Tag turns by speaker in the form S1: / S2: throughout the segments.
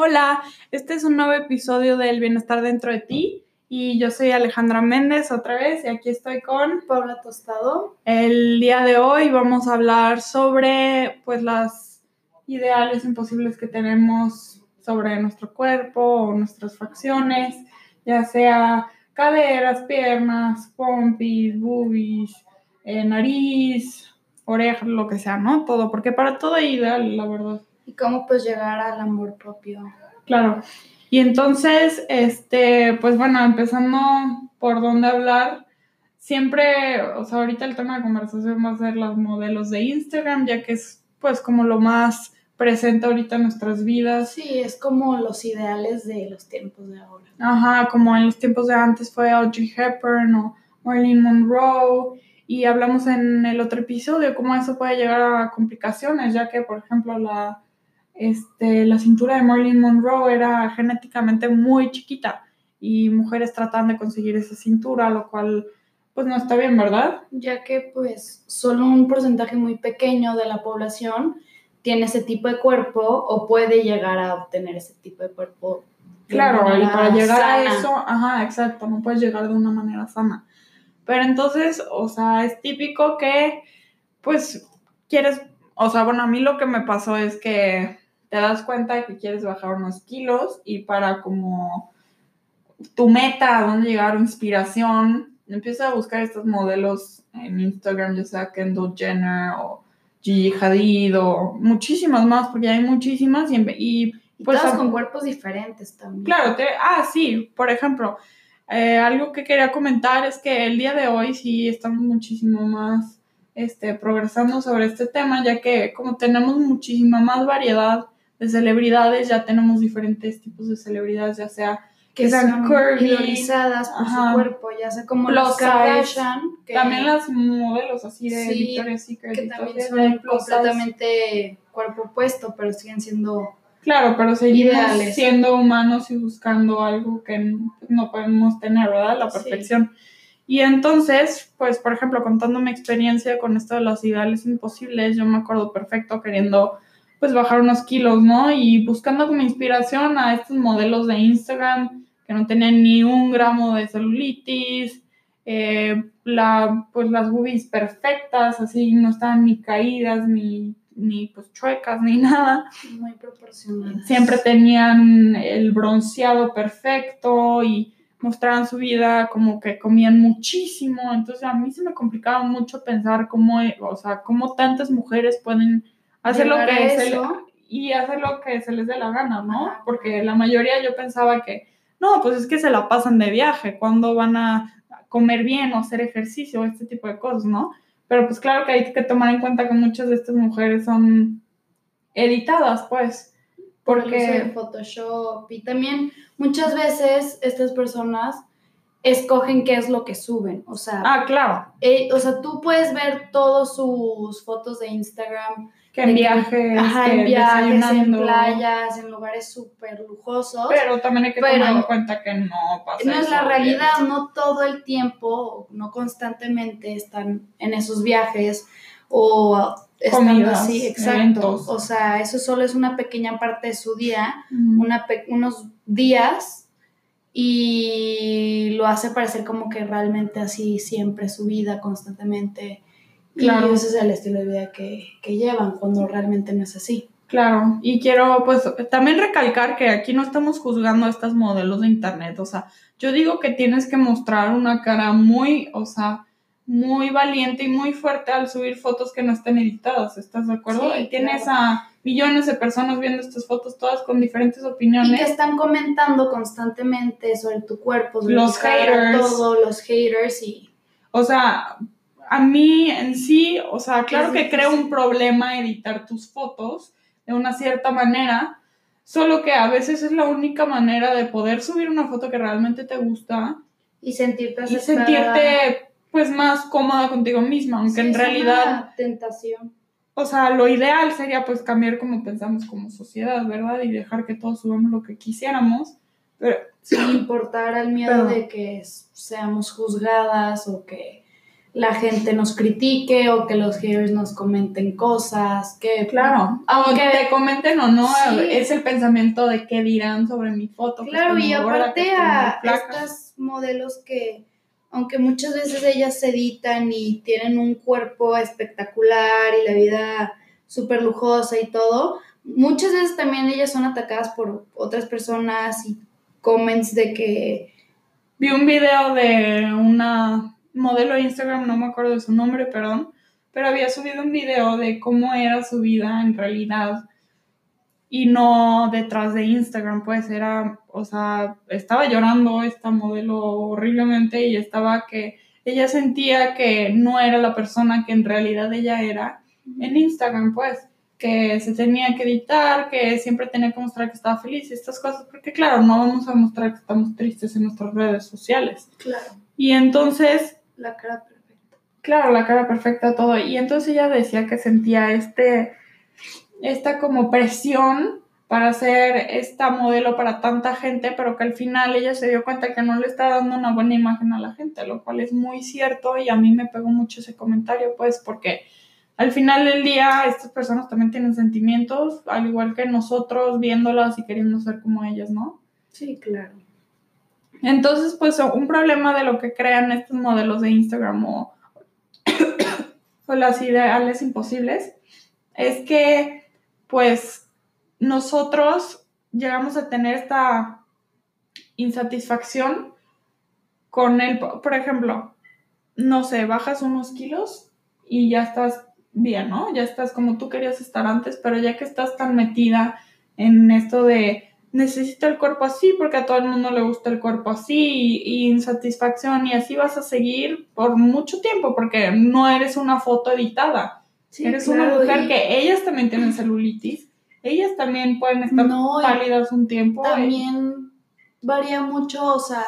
S1: Hola, este es un nuevo episodio del Bienestar dentro de ti y yo soy Alejandra Méndez otra vez y aquí estoy con
S2: Paula Tostado.
S1: El día de hoy vamos a hablar sobre pues las ideales imposibles que tenemos sobre nuestro cuerpo o nuestras facciones, ya sea caderas, piernas, pompis, boobies, eh, nariz, orejas, lo que sea, ¿no? Todo, porque para todo hay ideal, la verdad
S2: y cómo pues llegar al amor propio.
S1: Claro. Y entonces, este, pues bueno, empezando por dónde hablar, siempre, o sea, ahorita el tema de conversación va a ser los modelos de Instagram, ya que es pues como lo más presente ahorita en nuestras vidas.
S2: Sí, es como los ideales de los tiempos de ahora.
S1: Ajá, como en los tiempos de antes fue Audrey Hepburn o Marilyn Monroe. Y hablamos en el otro episodio cómo eso puede llegar a complicaciones, ya que, por ejemplo, la, este, la cintura de Marilyn Monroe era genéticamente muy chiquita y mujeres tratan de conseguir esa cintura, lo cual pues no está bien, ¿verdad?
S2: Ya que pues solo un porcentaje muy pequeño de la población tiene ese tipo de cuerpo o puede llegar a obtener ese tipo de cuerpo.
S1: claro, y para llegar a eso, ajá, exacto, no puedes llegar de una manera sana. Pero entonces, o sea, es típico que pues quieres, o sea, bueno, a mí lo que me pasó es que te das cuenta de que quieres bajar unos kilos y para como tu meta, a dónde llegar, inspiración, empieza a buscar estos modelos en Instagram, ya sea Kendall Jenner o Gigi Hadid o muchísimas más, porque hay muchísimas y,
S2: y, pues, todas con cuerpos diferentes también.
S1: Claro, te, ah, sí, por ejemplo, eh, algo que quería comentar es que el día de hoy sí estamos muchísimo más este, progresando sobre este tema, ya que como tenemos muchísima más variedad de celebridades, ya tenemos diferentes tipos de celebridades, ya sea
S2: que, sean curvy, por su cuerpo, ya sea como los Kardashian.
S1: también las modelos así de Victoria's Secret.
S2: Que también son completamente cuerpo opuesto, pero siguen siendo
S1: Claro, pero seguimos siendo humanos y buscando algo que no podemos tener, ¿verdad? La perfección. Y entonces, pues, por ejemplo, contando mi experiencia con esto de los ideales imposibles, yo me acuerdo perfecto queriendo pues bajar unos kilos, ¿no? Y buscando como inspiración a estos modelos de Instagram que no tenían ni un gramo de celulitis, eh, la, pues las boobies perfectas, así no estaban ni caídas, ni, ni pues chuecas, ni nada.
S2: Muy proporcionadas.
S1: Siempre tenían el bronceado perfecto y mostraban su vida como que comían muchísimo. Entonces a mí se me complicaba mucho pensar cómo, o sea, cómo tantas mujeres pueden hacer lo que se le, y hacer lo que se les dé la gana, ¿no? Porque la mayoría yo pensaba que, no, pues es que se la pasan de viaje, cuando van a comer bien o hacer ejercicio, este tipo de cosas, ¿no? Pero pues claro que hay que tomar en cuenta que muchas de estas mujeres son editadas, pues. Porque
S2: Photoshop y también muchas veces estas personas escogen qué es lo que suben, o sea,
S1: ah, claro.
S2: Eh, o sea, tú puedes ver todas sus fotos de Instagram
S1: que en viajes,
S2: en viajes, en playas, en lugares súper lujosos.
S1: Pero también hay que tomar en cuenta que no pasa
S2: No es la realidad, no todo el tiempo, no constantemente están en esos viajes o están así, exacto. O sea, eso solo es una pequeña parte de su día, una unos días y lo hace parecer como que realmente así siempre su vida constantemente Claro. Y ese es el estilo de vida que, llevan cuando realmente no es así.
S1: Claro, y quiero pues también recalcar que aquí no estamos juzgando a estos modelos de internet, o sea, yo digo que tienes que mostrar una cara muy, o sea, muy valiente y muy fuerte al subir fotos que no estén editadas, ¿estás de acuerdo? y tienes a millones de personas viendo estas fotos, todas con diferentes opiniones.
S2: Y que están comentando constantemente sobre tu cuerpo, sobre los haters. todo, los haters y...
S1: O sea, a mí en sí, o sea, claro que crea un problema editar tus fotos de una cierta manera, solo que a veces es la única manera de poder subir una foto que realmente te gusta
S2: y sentirte
S1: y sentirte pues más cómoda contigo misma, aunque en realidad
S2: una tentación.
S1: O sea, lo ideal sería pues cambiar como pensamos como sociedad, ¿verdad? Y dejar que todos subamos lo que quisiéramos, pero
S2: sin importar al miedo de que seamos juzgadas o que la gente nos critique o que los haters nos comenten cosas, que
S1: claro, aunque te comenten o no, es el pensamiento de qué dirán sobre mi foto.
S2: Claro, y aparte a estas modelos que, aunque muchas veces ellas se editan y tienen un cuerpo espectacular y la vida súper lujosa y todo, muchas veces también ellas son atacadas por otras personas y comments de que...
S1: Vi un video de una modelo de Instagram, no me acuerdo de su nombre, perdón, pero había subido un video de cómo era su vida en realidad y no detrás de Instagram, pues era, o sea, estaba llorando esta modelo horriblemente y estaba que ella sentía que no era la persona que en realidad ella era en Instagram, pues que se tenía que editar, que siempre tenía que mostrar que estaba feliz y estas cosas, porque claro, no vamos a mostrar que estamos tristes en nuestras redes sociales.
S2: Claro.
S1: Y entonces
S2: la cara perfecta.
S1: Claro, la cara perfecta, todo. Y entonces ella decía que sentía este, esta como presión para ser esta modelo para tanta gente, pero que al final ella se dio cuenta que no le está dando una buena imagen a la gente, lo cual es muy cierto y a mí me pegó mucho ese comentario, pues porque al final del día estas personas también tienen sentimientos, al igual que nosotros viéndolas y queriendo ser como ellas, ¿no?
S2: Sí, claro.
S1: Entonces, pues un problema de lo que crean estos modelos de Instagram o, las ideales imposibles es que, pues, nosotros llegamos a tener esta insatisfacción con el, por ejemplo, no sé, bajas unos kilos y ya estás bien, ¿no? Ya estás como tú querías estar antes, pero ya que estás tan metida en esto de necesito el cuerpo así porque a todo el mundo le gusta el cuerpo así y, insatisfacción y así vas a seguir por mucho tiempo porque no eres una foto editada. Eres una mujer que ellas también tienen celulitis, ellas también pueden estar pálidas un tiempo.
S2: También varía mucho, o sea,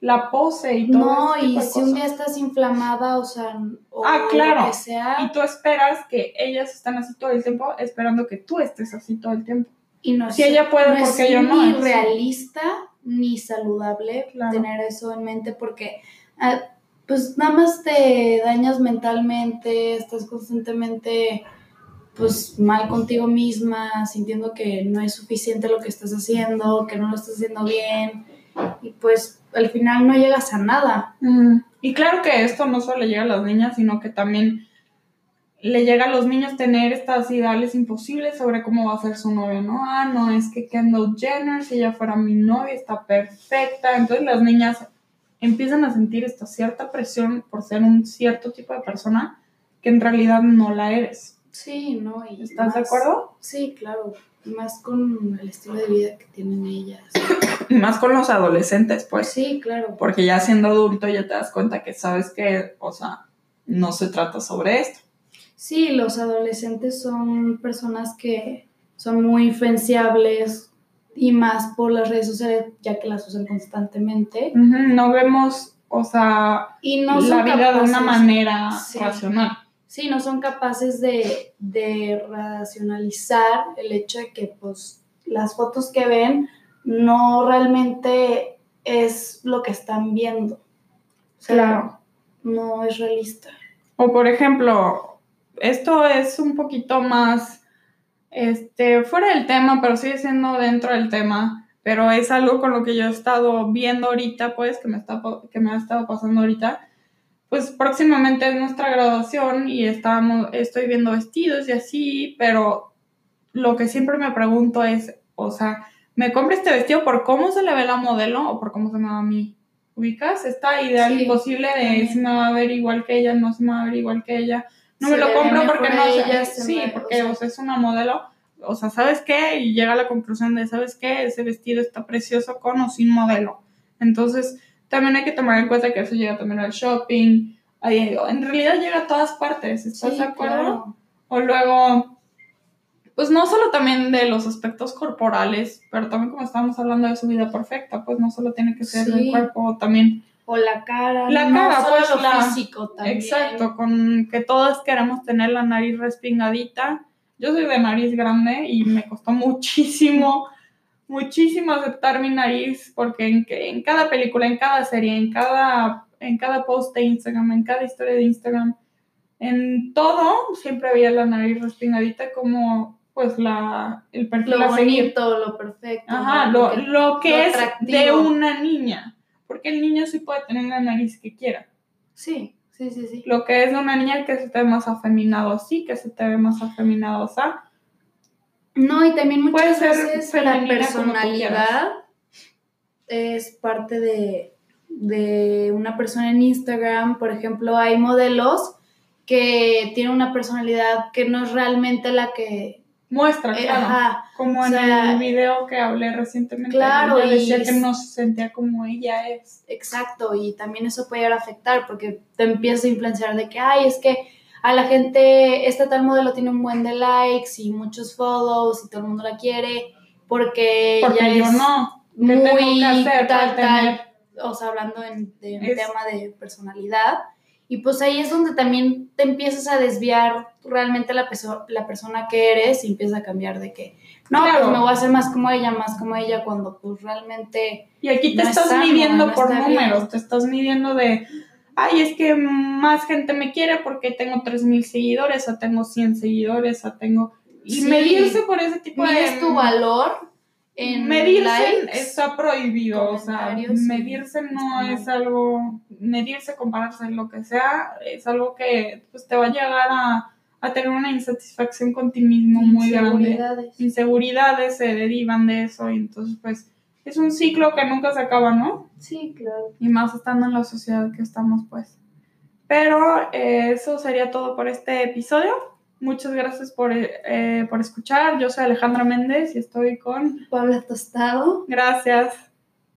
S1: la pose y todo.
S2: No, y si un día estás inflamada, o sea, o
S1: ah, claro. sea. Y tú esperas que ellas están así todo el tiempo, esperando que tú estés así todo el tiempo.
S2: Y no
S1: si ella puede, porque yo no.
S2: Ni realista ni saludable tener eso en mente porque ah, pues nada más te dañas mentalmente, estás constantemente pues mal contigo misma, sintiendo que no es suficiente lo que estás haciendo, que no lo estás haciendo bien y pues al final no llegas a nada.
S1: Y claro que esto no solo llega a las niñas, sino que también le llega a los niños tener estas ideales imposibles sobre cómo va a ser su novio, ¿no? Ah, no, es que Kendall Jenner, si ella fuera mi novia, está perfecta. Entonces las niñas empiezan a sentir esta cierta presión por ser un cierto tipo de persona que en realidad no la eres.
S2: Sí, ¿no?
S1: ¿Estás de acuerdo?
S2: Sí, claro. Más con el estilo de vida que tienen ellas.
S1: Y más con los adolescentes, pues.
S2: Sí, claro.
S1: Porque ya siendo adulto ya te das cuenta que sabes que, o sea, no se trata sobre esto.
S2: Sí, los adolescentes son personas que son muy influenciables y más por las redes sociales, ya que las usan constantemente.
S1: No vemos, o sea, y no la vida de una manera racional.
S2: Sí, no son capaces de, de racionalizar el hecho de que pues las fotos que ven no realmente es lo que están viendo.
S1: claro.
S2: No es realista.
S1: O por ejemplo, esto es un poquito más este, fuera del tema, pero sigue siendo dentro del tema. Pero es algo con lo que yo he estado viendo ahorita, pues, que me, está, que me ha estado pasando ahorita. Pues próximamente es nuestra graduación y estamos, estoy viendo vestidos y así, pero lo que siempre me pregunto es, o sea, ¿me compro este vestido por cómo se le ve la modelo o por cómo se me va a mí? ¿Ubicas? Esta idea imposible de si me va a ver igual que ella, no se me va a ver igual que ella no me lo compro porque no sé. Sí, porque o sea, es una modelo. O sea, ¿sabes qué? Y llega a la conclusión de, ¿sabes qué? Ese vestido está precioso con o sin modelo. Entonces, también hay que tomar en cuenta que eso llega también al shopping. en realidad llega a todas partes, ¿estás de acuerdo? O luego, pues no solo también de los aspectos corporales, pero también como estábamos hablando de su vida perfecta, pues no solo tiene que ser el cuerpo, también
S2: o la cara,
S1: la cara, pues lo físico también. Exacto, con que todas queremos tener la nariz respingadita. Yo soy de nariz grande y me costó muchísimo, muchísimo aceptar mi nariz porque en, en cada película, en cada serie, en cada en cada post de Instagram, en cada historia de Instagram, en todo, siempre había la nariz respingadita como pues la, el perfil
S2: lo bonito, lo perfecto.
S1: Ajá, lo, que es de una niña, porque el niño sí puede tener la nariz que quiera.
S2: Sí, sí, sí, sí.
S1: Lo que es una niña que se te ve más afeminado así, que se te ve más afeminado así.
S2: No, y también muchas veces la personalidad es parte de, de una persona en Instagram. Por ejemplo, hay modelos que tienen una personalidad que no es realmente la que
S1: muestra, eh, claro. como en el video que hablé recientemente. Claro, decía que no se sentía como ella es.
S2: Exacto, y también eso puede afectar porque te empieza a influenciar de que, ay, es que a la gente, este tal modelo tiene un buen de likes y muchos follows y todo el mundo la quiere porque,
S1: porque yo no.
S2: Muy tal, tal, o sea, hablando en, de un tema de personalidad y pues ahí es donde también te empiezas a desviar realmente la, la persona que eres y empiezas a cambiar de que, no, pues me voy a hacer más como ella, más como ella, cuando pues realmente...
S1: Y aquí te estás midiendo por números, te estás midiendo de, ay, es que más gente me quiere porque tengo 3.000 seguidores, o tengo 100 seguidores, o tengo... Y medirse por ese tipo
S2: de... es tu valor
S1: medirse está prohibido, o sea, medirse no es algo, medirse, compararse, lo que sea, es algo que pues, te va a llegar a, tener una insatisfacción con ti mismo muy grande. Inseguridades se derivan de eso y entonces pues es un ciclo que nunca se acaba, ¿no?
S2: Sí, claro.
S1: Y más estando en la sociedad que estamos pues. Pero eh, eso sería todo por este episodio. Muchas gracias por, eh, por escuchar. Yo soy Alejandra Méndez y estoy con
S2: Pablo Tostado.
S1: Gracias.